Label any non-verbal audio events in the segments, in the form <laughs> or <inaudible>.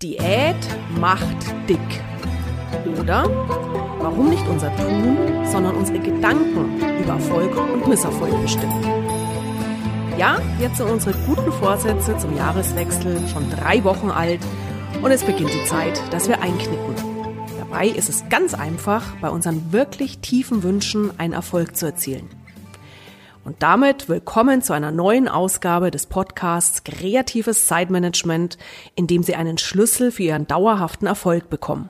Diät macht dick. Oder warum nicht unser Tun, sondern unsere Gedanken über Erfolg und Misserfolg bestimmen. Ja, jetzt sind unsere guten Vorsätze zum Jahreswechsel schon drei Wochen alt und es beginnt die Zeit, dass wir einknicken. Dabei ist es ganz einfach, bei unseren wirklich tiefen Wünschen einen Erfolg zu erzielen. Und damit willkommen zu einer neuen Ausgabe des Podcasts Kreatives Zeitmanagement, in dem Sie einen Schlüssel für Ihren dauerhaften Erfolg bekommen.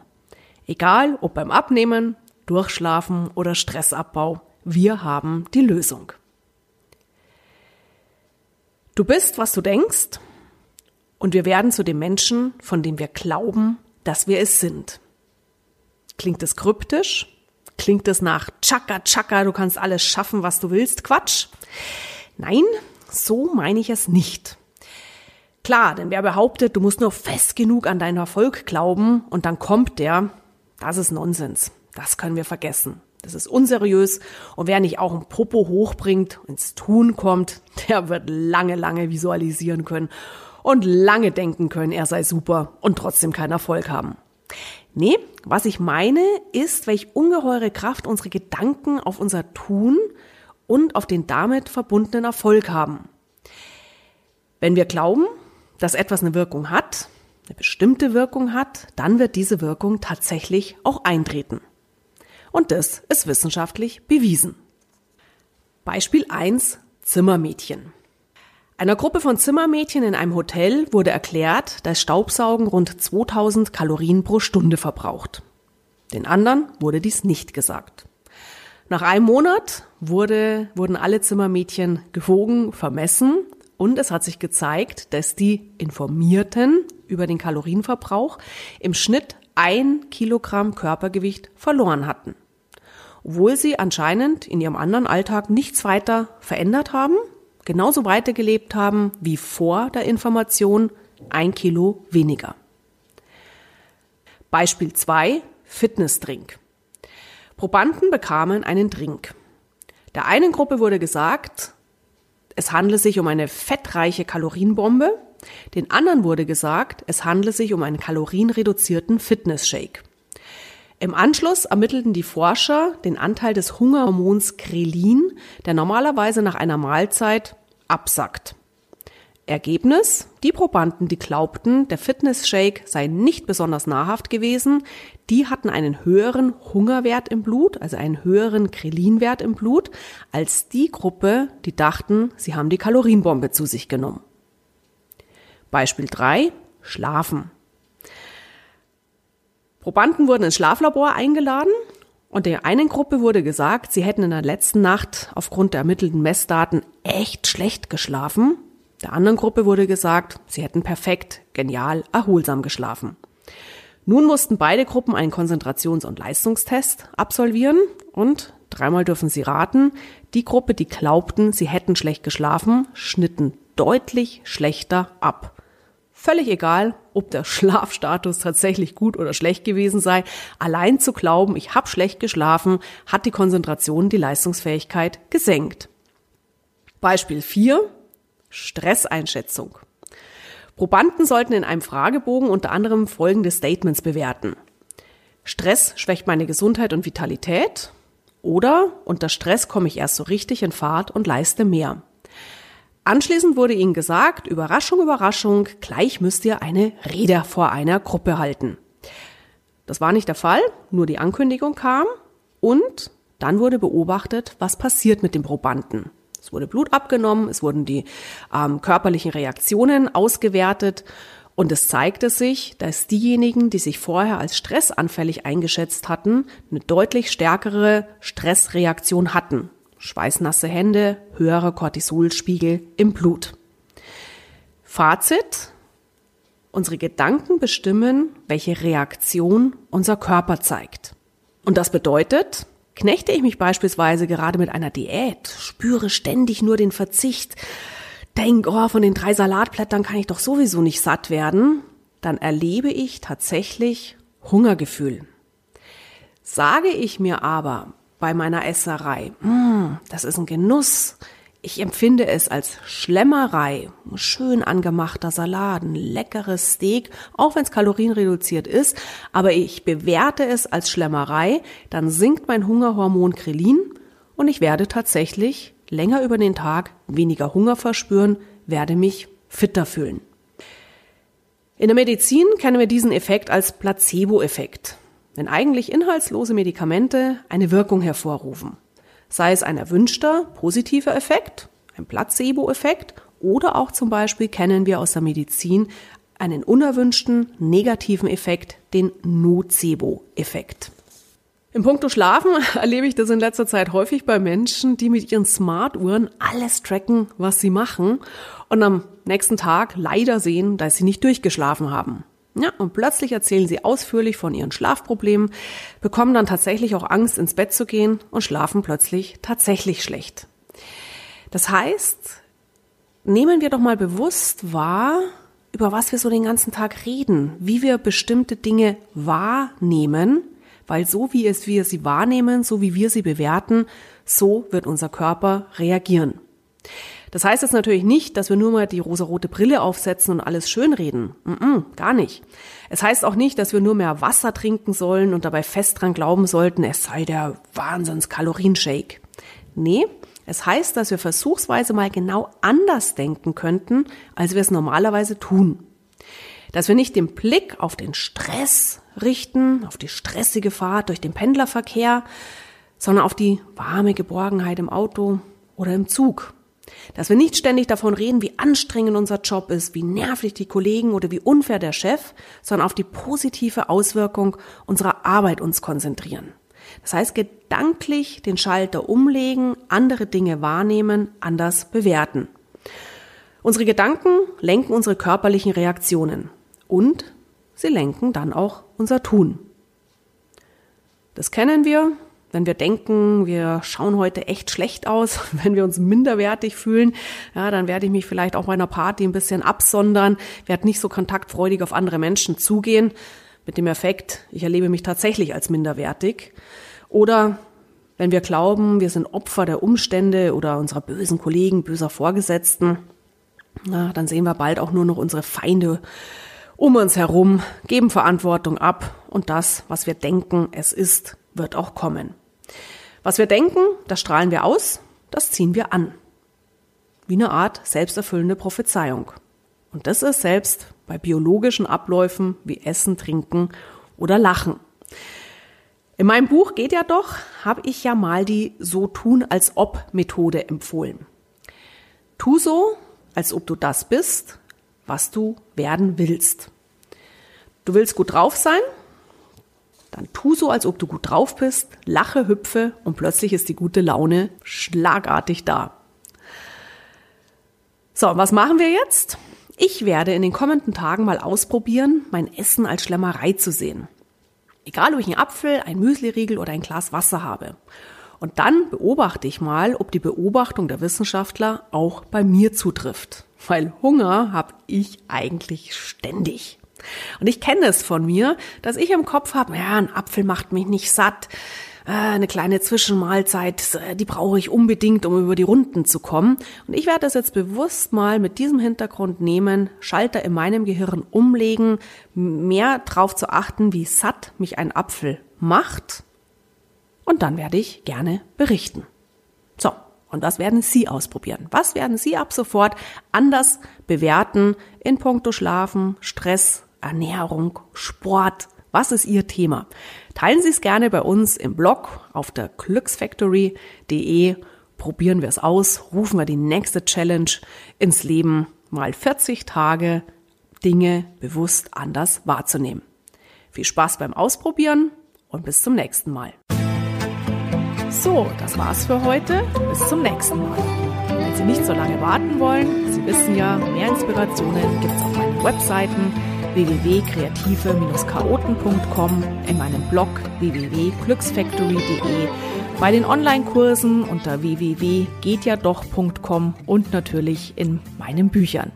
Egal ob beim Abnehmen, Durchschlafen oder Stressabbau, wir haben die Lösung. Du bist, was du denkst, und wir werden zu dem Menschen, von dem wir glauben, dass wir es sind. Klingt es kryptisch? Klingt es nach Chaka Chaka, du kannst alles schaffen, was du willst? Quatsch. Nein, so meine ich es nicht. Klar, denn wer behauptet, du musst nur fest genug an deinen Erfolg glauben und dann kommt der, das ist Nonsens. Das können wir vergessen. Das ist unseriös und wer nicht auch ein Popo hochbringt, ins Tun kommt, der wird lange, lange visualisieren können und lange denken können, er sei super und trotzdem keinen Erfolg haben. Nee, was ich meine, ist, welch ungeheure Kraft unsere Gedanken auf unser Tun und auf den damit verbundenen Erfolg haben. Wenn wir glauben, dass etwas eine Wirkung hat, eine bestimmte Wirkung hat, dann wird diese Wirkung tatsächlich auch eintreten. Und das ist wissenschaftlich bewiesen. Beispiel 1 Zimmermädchen. Einer Gruppe von Zimmermädchen in einem Hotel wurde erklärt, dass Staubsaugen rund 2000 Kalorien pro Stunde verbraucht. Den anderen wurde dies nicht gesagt. Nach einem Monat wurde, wurden alle Zimmermädchen gewogen, vermessen und es hat sich gezeigt, dass die Informierten über den Kalorienverbrauch im Schnitt ein Kilogramm Körpergewicht verloren hatten. Obwohl sie anscheinend in ihrem anderen Alltag nichts weiter verändert haben, genauso weitergelebt haben wie vor der Information ein Kilo weniger. Beispiel 2, Fitnessdrink. Probanden bekamen einen Drink. Der einen Gruppe wurde gesagt, es handle sich um eine fettreiche Kalorienbombe, den anderen wurde gesagt, es handle sich um einen kalorienreduzierten Fitnessshake. Im Anschluss ermittelten die Forscher den Anteil des Hungerhormons Krelin, der normalerweise nach einer Mahlzeit absackt. Ergebnis? Die Probanden, die glaubten, der Fitness-Shake sei nicht besonders nahrhaft gewesen, die hatten einen höheren Hungerwert im Blut, also einen höheren Krelinwert im Blut, als die Gruppe, die dachten, sie haben die Kalorienbombe zu sich genommen. Beispiel 3. Schlafen. Probanden wurden ins Schlaflabor eingeladen und der einen Gruppe wurde gesagt, sie hätten in der letzten Nacht aufgrund der ermittelten Messdaten echt schlecht geschlafen. Der anderen Gruppe wurde gesagt, sie hätten perfekt, genial, erholsam geschlafen. Nun mussten beide Gruppen einen Konzentrations- und Leistungstest absolvieren und dreimal dürfen sie raten, die Gruppe, die glaubten, sie hätten schlecht geschlafen, schnitten deutlich schlechter ab. Völlig egal, ob der Schlafstatus tatsächlich gut oder schlecht gewesen sei. Allein zu glauben, ich habe schlecht geschlafen, hat die Konzentration, die Leistungsfähigkeit gesenkt. Beispiel 4. Stresseinschätzung. Probanden sollten in einem Fragebogen unter anderem folgende Statements bewerten. Stress schwächt meine Gesundheit und Vitalität oder unter Stress komme ich erst so richtig in Fahrt und leiste mehr. Anschließend wurde ihnen gesagt, Überraschung, Überraschung, gleich müsst ihr eine Rede vor einer Gruppe halten. Das war nicht der Fall, nur die Ankündigung kam und dann wurde beobachtet, was passiert mit dem Probanden. Es wurde Blut abgenommen, es wurden die ähm, körperlichen Reaktionen ausgewertet und es zeigte sich, dass diejenigen, die sich vorher als stressanfällig eingeschätzt hatten, eine deutlich stärkere Stressreaktion hatten schweißnasse Hände, höherer Cortisolspiegel im Blut. Fazit. Unsere Gedanken bestimmen, welche Reaktion unser Körper zeigt. Und das bedeutet, knechte ich mich beispielsweise gerade mit einer Diät, spüre ständig nur den Verzicht, denk, oh, von den drei Salatblättern kann ich doch sowieso nicht satt werden, dann erlebe ich tatsächlich Hungergefühl. Sage ich mir aber, bei meiner Esserei. Mm, das ist ein Genuss. Ich empfinde es als Schlemmerei. Schön angemachter Salat, ein leckeres Steak, auch wenn es kalorienreduziert ist. Aber ich bewerte es als Schlemmerei. Dann sinkt mein Hungerhormon Krelin und ich werde tatsächlich länger über den Tag weniger Hunger verspüren, werde mich fitter fühlen. In der Medizin kennen wir diesen Effekt als Placebo-Effekt, wenn eigentlich inhaltslose Medikamente eine Wirkung hervorrufen. Sei es ein erwünschter positiver Effekt, ein Placebo-Effekt oder auch zum Beispiel kennen wir aus der Medizin einen unerwünschten negativen Effekt, den Nocebo-Effekt. Im Punkto Schlafen <laughs> erlebe ich das in letzter Zeit häufig bei Menschen, die mit ihren Smartuhren alles tracken, was sie machen und am nächsten Tag leider sehen, dass sie nicht durchgeschlafen haben. Ja, und plötzlich erzählen sie ausführlich von ihren Schlafproblemen, bekommen dann tatsächlich auch Angst, ins Bett zu gehen und schlafen plötzlich tatsächlich schlecht. Das heißt, nehmen wir doch mal bewusst wahr, über was wir so den ganzen Tag reden, wie wir bestimmte Dinge wahrnehmen, weil so wie es wir sie wahrnehmen, so wie wir sie bewerten, so wird unser Körper reagieren. Das heißt jetzt natürlich nicht, dass wir nur mal die rosarote Brille aufsetzen und alles schönreden. Mm -mm, gar nicht. Es heißt auch nicht, dass wir nur mehr Wasser trinken sollen und dabei fest dran glauben sollten, es sei der Wahnsinns-Kalorienshake. Nee, es heißt, dass wir versuchsweise mal genau anders denken könnten, als wir es normalerweise tun. Dass wir nicht den Blick auf den Stress richten, auf die stressige Fahrt durch den Pendlerverkehr, sondern auf die warme Geborgenheit im Auto oder im Zug. Dass wir nicht ständig davon reden, wie anstrengend unser Job ist, wie nervig die Kollegen oder wie unfair der Chef, sondern auf die positive Auswirkung unserer Arbeit uns konzentrieren. Das heißt, gedanklich den Schalter umlegen, andere Dinge wahrnehmen, anders bewerten. Unsere Gedanken lenken unsere körperlichen Reaktionen und sie lenken dann auch unser Tun. Das kennen wir, wenn wir denken, wir schauen heute echt schlecht aus, <laughs> wenn wir uns minderwertig fühlen, ja, dann werde ich mich vielleicht auch bei einer Party ein bisschen absondern, werde nicht so kontaktfreudig auf andere Menschen zugehen, mit dem Effekt, ich erlebe mich tatsächlich als minderwertig. Oder wenn wir glauben, wir sind Opfer der Umstände oder unserer bösen Kollegen, böser Vorgesetzten, na, dann sehen wir bald auch nur noch unsere Feinde um uns herum, geben Verantwortung ab und das, was wir denken, es ist, wird auch kommen. Was wir denken, das strahlen wir aus, das ziehen wir an. Wie eine Art selbsterfüllende Prophezeiung. Und das ist selbst bei biologischen Abläufen wie Essen, Trinken oder Lachen. In meinem Buch geht ja doch, habe ich ja mal die So tun als ob Methode empfohlen. Tu so, als ob du das bist, was du werden willst. Du willst gut drauf sein? Dann tu so, als ob du gut drauf bist, lache, hüpfe und plötzlich ist die gute Laune schlagartig da. So, was machen wir jetzt? Ich werde in den kommenden Tagen mal ausprobieren, mein Essen als Schlemmerei zu sehen. Egal, ob ich einen Apfel, ein Müsliriegel oder ein Glas Wasser habe. Und dann beobachte ich mal, ob die Beobachtung der Wissenschaftler auch bei mir zutrifft. Weil Hunger habe ich eigentlich ständig. Und ich kenne es von mir, dass ich im Kopf habe, ja, ein Apfel macht mich nicht satt, äh, eine kleine Zwischenmahlzeit, äh, die brauche ich unbedingt, um über die Runden zu kommen. Und ich werde das jetzt bewusst mal mit diesem Hintergrund nehmen, Schalter in meinem Gehirn umlegen, mehr drauf zu achten, wie satt mich ein Apfel macht. Und dann werde ich gerne berichten. So, und was werden Sie ausprobieren? Was werden Sie ab sofort anders bewerten in puncto Schlafen, Stress, Ernährung, Sport? Was ist Ihr Thema? Teilen Sie es gerne bei uns im Blog auf der glücksfactory.de. Probieren wir es aus, rufen wir die nächste Challenge ins Leben, mal 40 Tage Dinge bewusst anders wahrzunehmen. Viel Spaß beim Ausprobieren und bis zum nächsten Mal. So, das war's für heute. Bis zum nächsten Mal. Wenn Sie nicht so lange warten wollen, Sie wissen ja, mehr Inspirationen gibt's auf meinen Webseiten www.kreative-chaoten.com, in meinem Blog www.glücksfactory.de, bei den Online-Kursen unter www.gehtjadoch.com und natürlich in meinen Büchern.